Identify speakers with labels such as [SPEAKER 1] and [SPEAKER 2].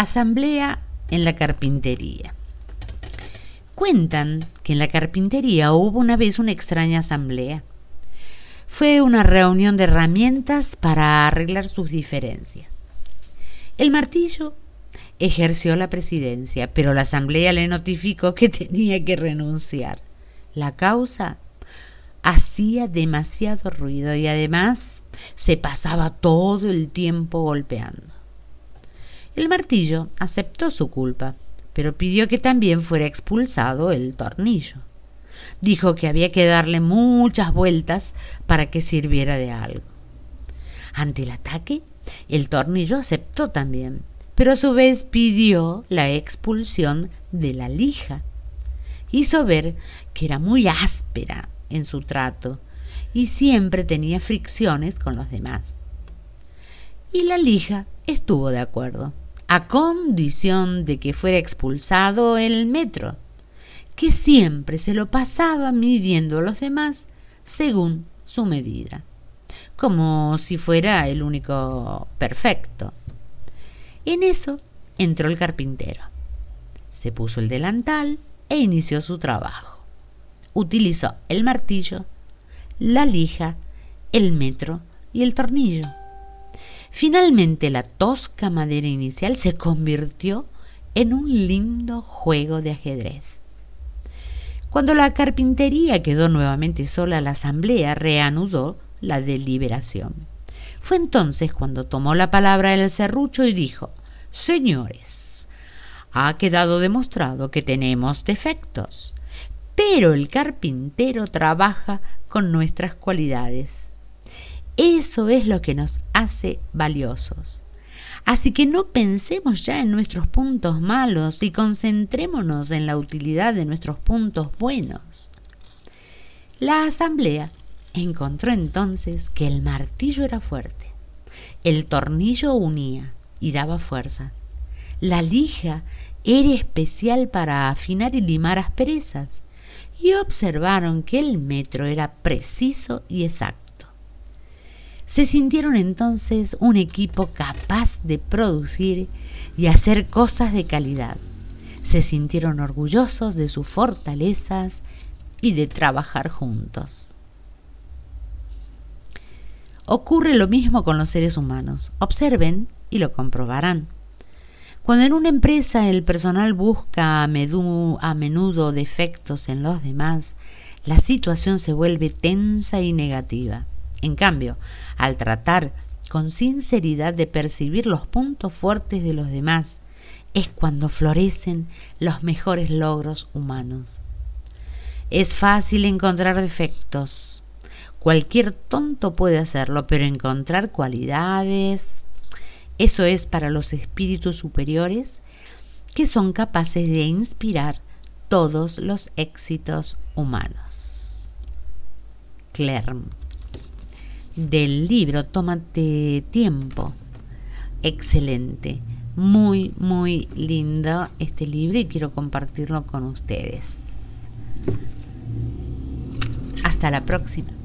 [SPEAKER 1] Asamblea en la carpintería. Cuentan que en la carpintería hubo una vez una extraña asamblea. Fue una reunión de herramientas para arreglar sus diferencias. El martillo ejerció la presidencia, pero la asamblea le notificó que tenía que renunciar. La causa hacía demasiado ruido y además se pasaba todo el tiempo golpeando. El martillo aceptó su culpa, pero pidió que también fuera expulsado el tornillo. Dijo que había que darle muchas vueltas para que sirviera de algo. Ante el ataque, el tornillo aceptó también, pero a su vez pidió la expulsión de la lija. Hizo ver que era muy áspera en su trato y siempre tenía fricciones con los demás. Y la lija estuvo de acuerdo a condición de que fuera expulsado el metro, que siempre se lo pasaba midiendo a los demás según su medida, como si fuera el único perfecto. En eso entró el carpintero. Se puso el delantal e inició su trabajo. Utilizó el martillo, la lija, el metro y el tornillo. Finalmente la tosca madera inicial se convirtió en un lindo juego de ajedrez. Cuando la carpintería quedó nuevamente sola, la asamblea reanudó la deliberación. Fue entonces cuando tomó la palabra el serrucho y dijo, Señores, ha quedado demostrado que tenemos defectos, pero el carpintero trabaja con nuestras cualidades. Eso es lo que nos hace valiosos. Así que no pensemos ya en nuestros puntos malos y concentrémonos en la utilidad de nuestros puntos buenos. La asamblea encontró entonces que el martillo era fuerte, el tornillo unía y daba fuerza, la lija era especial para afinar y limar asperezas, y observaron que el metro era preciso y exacto. Se sintieron entonces un equipo capaz de producir y hacer cosas de calidad. Se sintieron orgullosos de sus fortalezas y de trabajar juntos. Ocurre lo mismo con los seres humanos. Observen y lo comprobarán. Cuando en una empresa el personal busca a, menudo defectos en los demás, la situación se vuelve tensa y negativa. En cambio, al tratar con sinceridad de percibir los puntos fuertes de los demás, es cuando florecen los mejores logros humanos. Es fácil encontrar defectos. Cualquier tonto puede hacerlo, pero encontrar cualidades, eso es para los espíritus superiores que son capaces de inspirar todos los éxitos humanos. Clermont del libro Tómate tiempo. Excelente. Muy, muy lindo este libro y quiero compartirlo con ustedes. Hasta la próxima.